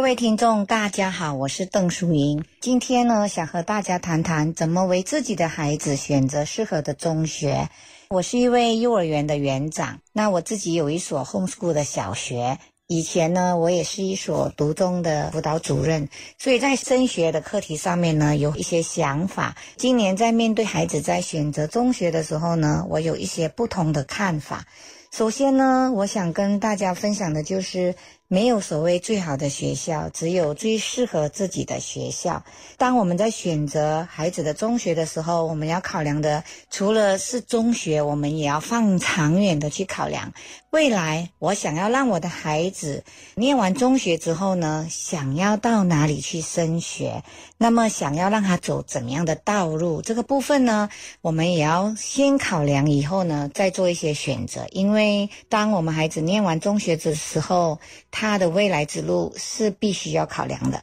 各位听众，大家好，我是邓淑莹。今天呢，想和大家谈谈怎么为自己的孩子选择适合的中学。我是一位幼儿园的园长，那我自己有一所 homeschool 的小学。以前呢，我也是一所读中的辅导主任，所以在升学的课题上面呢，有一些想法。今年在面对孩子在选择中学的时候呢，我有一些不同的看法。首先呢，我想跟大家分享的就是。没有所谓最好的学校，只有最适合自己的学校。当我们在选择孩子的中学的时候，我们要考量的除了是中学，我们也要放长远的去考量。未来我想要让我的孩子念完中学之后呢，想要到哪里去升学？那么想要让他走怎样的道路？这个部分呢，我们也要先考量，以后呢再做一些选择。因为当我们孩子念完中学的时候，他的未来之路是必须要考量的，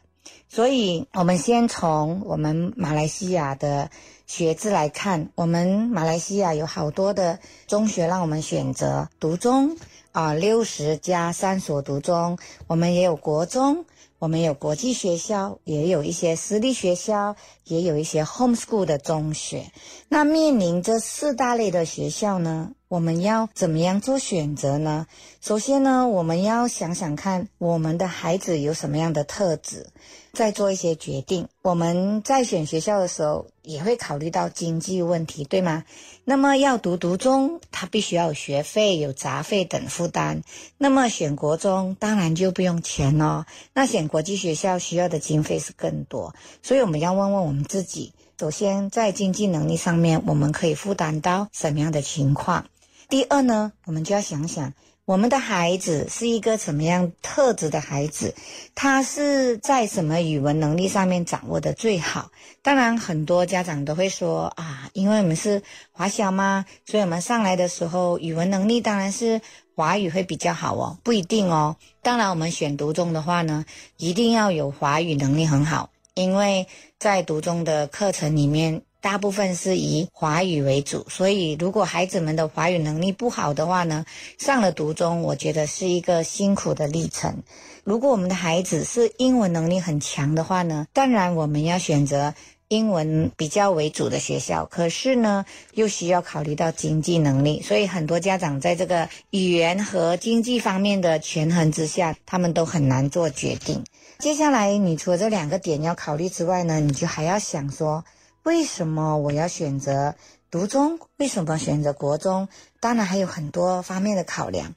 所以我们先从我们马来西亚的学制来看，我们马来西亚有好多的中学让我们选择读中啊，六十加三所读中，我们也有国中，我们有国际学校，也有一些私立学校，也有一些 homeschool 的中学。那面临这四大类的学校呢？我们要怎么样做选择呢？首先呢，我们要想想看我们的孩子有什么样的特质，再做一些决定。我们在选学校的时候也会考虑到经济问题，对吗？那么要读读中，他必须要有学费、有杂费等负担。那么选国中当然就不用钱哦。那选国际学校需要的经费是更多，所以我们要问问我们自己：首先在经济能力上面，我们可以负担到什么样的情况？第二呢，我们就要想想我们的孩子是一个什么样特质的孩子，他是在什么语文能力上面掌握的最好？当然，很多家长都会说啊，因为我们是华小嘛，所以我们上来的时候语文能力当然是华语会比较好哦，不一定哦。当然，我们选读中的话呢，一定要有华语能力很好，因为在读中的课程里面。大部分是以华语为主，所以如果孩子们的华语能力不好的话呢，上了读中，我觉得是一个辛苦的历程。如果我们的孩子是英文能力很强的话呢，当然我们要选择英文比较为主的学校。可是呢，又需要考虑到经济能力，所以很多家长在这个语言和经济方面的权衡之下，他们都很难做决定。接下来，你除了这两个点要考虑之外呢，你就还要想说。为什么我要选择读中？为什么选择国中？当然还有很多方面的考量。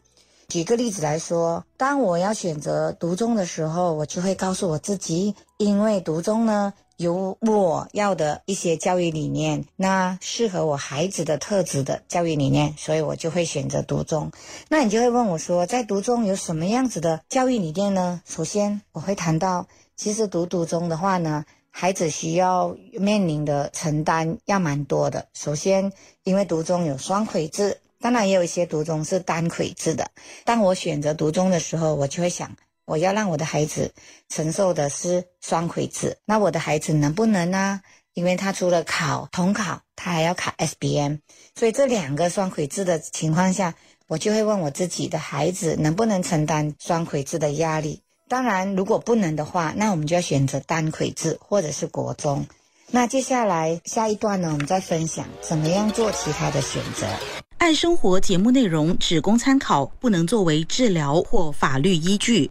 举个例子来说，当我要选择读中的时候，我就会告诉我自己，因为读中呢有我要的一些教育理念，那适合我孩子的特质的教育理念，所以我就会选择读中。那你就会问我说，在读中有什么样子的教育理念呢？首先，我会谈到，其实读读中的话呢。孩子需要面临的承担要蛮多的。首先，因为读中有双轨制，当然也有一些读中是单轨制的。当我选择读中的时候，我就会想，我要让我的孩子承受的是双轨制，那我的孩子能不能呢？因为他除了考统考，他还要考 SBM，所以这两个双轨制的情况下，我就会问我自己的孩子能不能承担双轨制的压力。当然，如果不能的话，那我们就要选择单轨制或者是国中。那接下来下一段呢，我们再分享怎么样做其他的选择。爱生活节目内容只供参考，不能作为治疗或法律依据。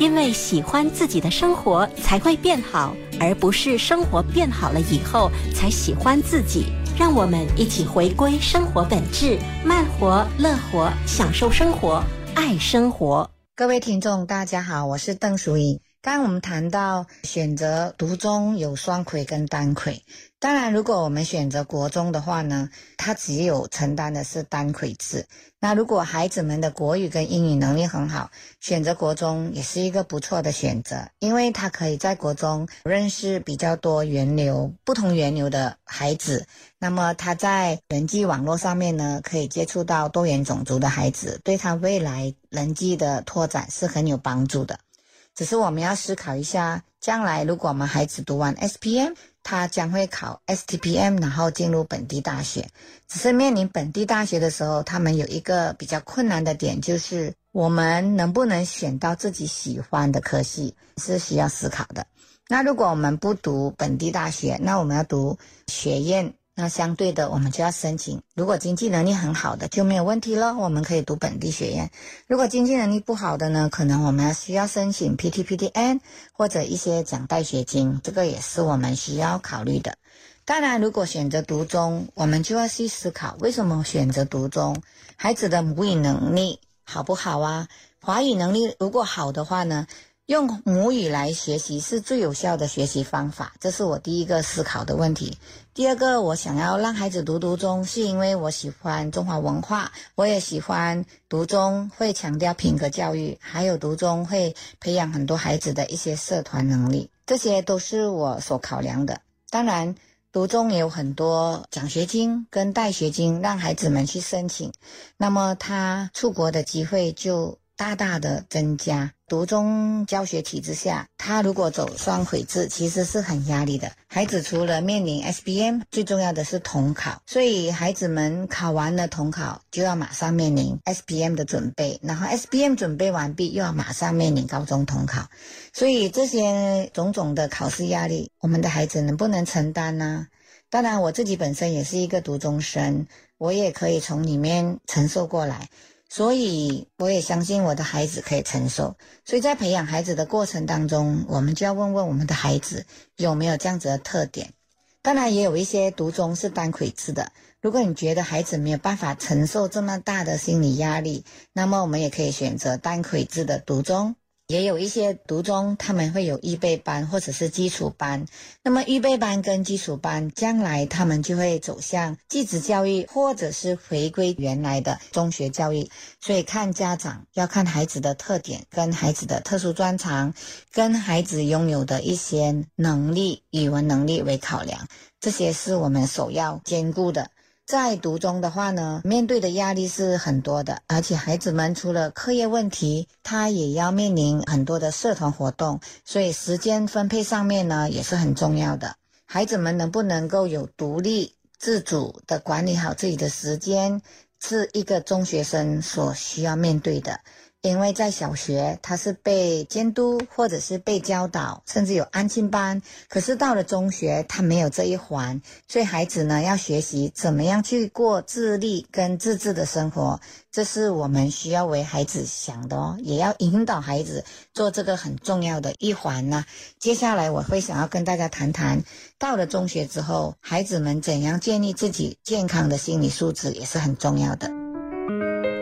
因为喜欢自己的生活才会变好，而不是生活变好了以后才喜欢自己。让我们一起回归生活本质，慢活、乐活，享受生活，爱生活。各位听众，大家好，我是邓淑仪。刚刚我们谈到选择读中有双轨跟单轨。当然，如果我们选择国中的话呢，它只有承担的是单轨制。那如果孩子们的国语跟英语能力很好，选择国中也是一个不错的选择，因为他可以在国中认识比较多源流、不同源流的孩子。那么他在人际网络上面呢，可以接触到多元种族的孩子，对他未来人际的拓展是很有帮助的。只是我们要思考一下，将来如果我们孩子读完 SPM，他将会考 STPM，然后进入本地大学。只是面临本地大学的时候，他们有一个比较困难的点，就是我们能不能选到自己喜欢的科系，是需要思考的。那如果我们不读本地大学，那我们要读学院。那相对的，我们就要申请。如果经济能力很好的就没有问题了，我们可以读本地学院。如果经济能力不好的呢，可能我们要需要申请 PTPTN 或者一些奖贷学金，这个也是我们需要考虑的。当然，如果选择读中，我们就要去思考为什么选择读中。孩子的母语能力好不好啊？华语能力如果好的话呢？用母语来学习是最有效的学习方法，这是我第一个思考的问题。第二个，我想要让孩子读读中，是因为我喜欢中华文化，我也喜欢读中会强调品格教育，还有读中会培养很多孩子的一些社团能力，这些都是我所考量的。当然，读中也有很多奖学金跟贷学金让孩子们去申请，那么他出国的机会就。大大的增加，读中教学体制下，他如果走双轨制，其实是很压力的。孩子除了面临 SBM，最重要的是统考，所以孩子们考完了统考，就要马上面临 SBM 的准备，然后 SBM 准备完毕，又要马上面临高中统考，所以这些种种的考试压力，我们的孩子能不能承担呢？当然，我自己本身也是一个读中生，我也可以从里面承受过来。所以，我也相信我的孩子可以承受。所以在培养孩子的过程当中，我们就要问问我们的孩子有没有这样子的特点。当然，也有一些读中是单轨制的。如果你觉得孩子没有办法承受这么大的心理压力，那么我们也可以选择单轨制的读中。也有一些读中，他们会有预备班或者是基础班。那么预备班跟基础班，将来他们就会走向继职教育，或者是回归原来的中学教育。所以看家长要看孩子的特点，跟孩子的特殊专长，跟孩子拥有的一些能力、语文能力为考量，这些是我们首要兼顾的。在读中的话呢，面对的压力是很多的，而且孩子们除了课业问题，他也要面临很多的社团活动，所以时间分配上面呢也是很重要的。孩子们能不能够有独立自主的管理好自己的时间，是一个中学生所需要面对的。因为在小学，他是被监督或者是被教导，甚至有安静班。可是到了中学，他没有这一环，所以孩子呢要学习怎么样去过自立跟自治的生活，这是我们需要为孩子想的哦，也要引导孩子做这个很重要的一环呢。接下来我会想要跟大家谈谈，到了中学之后，孩子们怎样建立自己健康的心理素质，也是很重要的。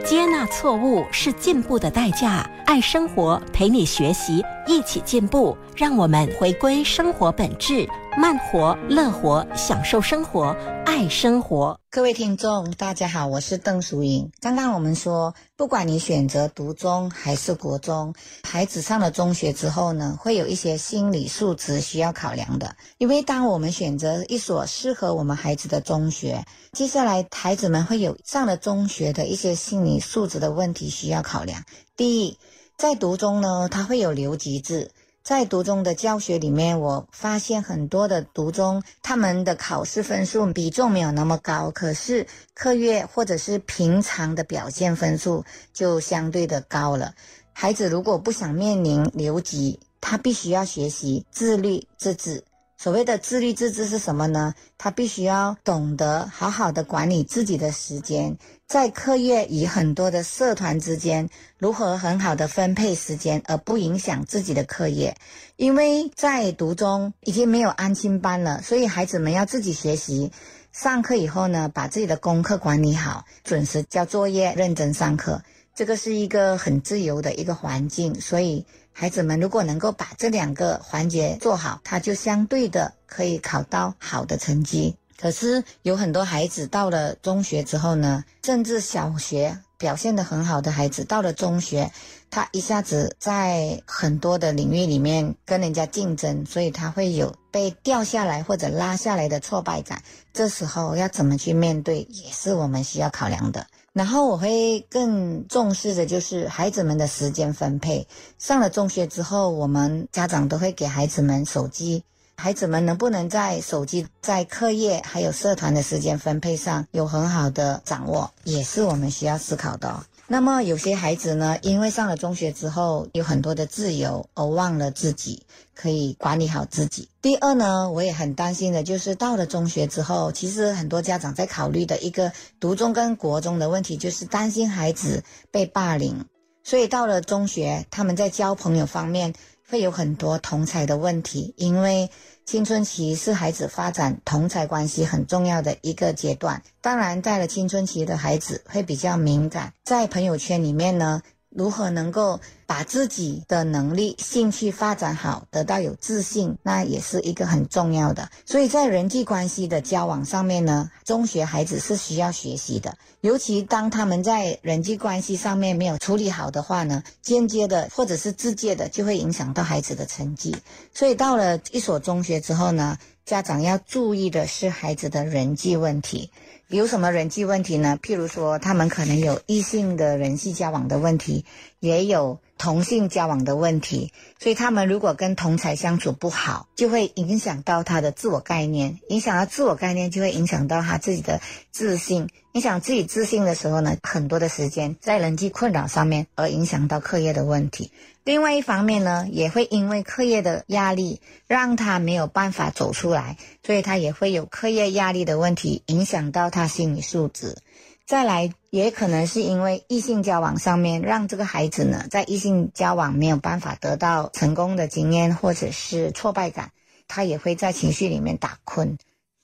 接纳错误是进步的代价。爱生活，陪你学习，一起进步。让我们回归生活本质，慢活、乐活，享受生活，爱生活。各位听众，大家好，我是邓淑莹。刚刚我们说，不管你选择读中还是国中，孩子上了中学之后呢，会有一些心理素质需要考量的。因为当我们选择一所适合我们孩子的中学，接下来孩子们会有上了中学的一些心理素质的问题需要考量。第一，在读中呢，它会有留级制。在读中的教学里面，我发现很多的读中，他们的考试分数比重没有那么高，可是课业或者是平常的表现分数就相对的高了。孩子如果不想面临留级，他必须要学习自律自治。所谓的自律自治是什么呢？他必须要懂得好好的管理自己的时间，在课业与很多的社团之间，如何很好的分配时间，而不影响自己的课业。因为在读中已经没有安心班了，所以孩子们要自己学习。上课以后呢，把自己的功课管理好，准时交作业，认真上课。这个是一个很自由的一个环境，所以。孩子们如果能够把这两个环节做好，他就相对的可以考到好的成绩。可是有很多孩子到了中学之后呢，甚至小学表现得很好的孩子，到了中学，他一下子在很多的领域里面跟人家竞争，所以他会有被掉下来或者拉下来的挫败感。这时候要怎么去面对，也是我们需要考量的。然后我会更重视的就是孩子们的时间分配。上了中学之后，我们家长都会给孩子们手机，孩子们能不能在手机、在课业还有社团的时间分配上有很好的掌握，也是我们需要思考的。那么有些孩子呢，因为上了中学之后有很多的自由，而忘了自己可以管理好自己。第二呢，我也很担心的就是到了中学之后，其实很多家长在考虑的一个读中跟国中的问题，就是担心孩子被霸凌，所以到了中学，他们在交朋友方面会有很多同才的问题，因为。青春期是孩子发展同才关系很重要的一个阶段。当然，在了青春期的孩子会比较敏感，在朋友圈里面呢。如何能够把自己的能力、兴趣发展好，得到有自信，那也是一个很重要的。所以在人际关系的交往上面呢，中学孩子是需要学习的。尤其当他们在人际关系上面没有处理好的话呢，间接的或者是直接的就会影响到孩子的成绩。所以到了一所中学之后呢，家长要注意的是孩子的人际问题。有什么人际问题呢？譬如说，他们可能有异性的人际交往的问题，也有同性交往的问题。所以，他们如果跟同才相处不好，就会影响到他的自我概念，影响到自我概念，就会影响到他自己的自信。影响自己自信的时候呢，很多的时间在人际困扰上面，而影响到课业的问题。另外一方面呢，也会因为课业的压力，让他没有办法走出来，所以他也会有课业压力的问题，影响到他心理素质。再来，也可能是因为异性交往上面，让这个孩子呢，在异性交往没有办法得到成功的经验，或者是挫败感，他也会在情绪里面打困。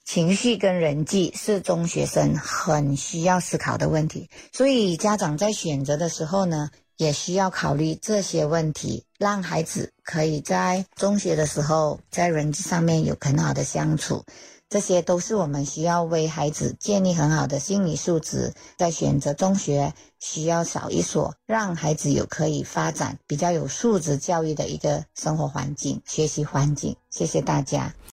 情绪跟人际是中学生很需要思考的问题，所以家长在选择的时候呢。也需要考虑这些问题，让孩子可以在中学的时候在人际上面有很好的相处，这些都是我们需要为孩子建立很好的心理素质。在选择中学，需要找一所让孩子有可以发展、比较有素质教育的一个生活环境、学习环境。谢谢大家。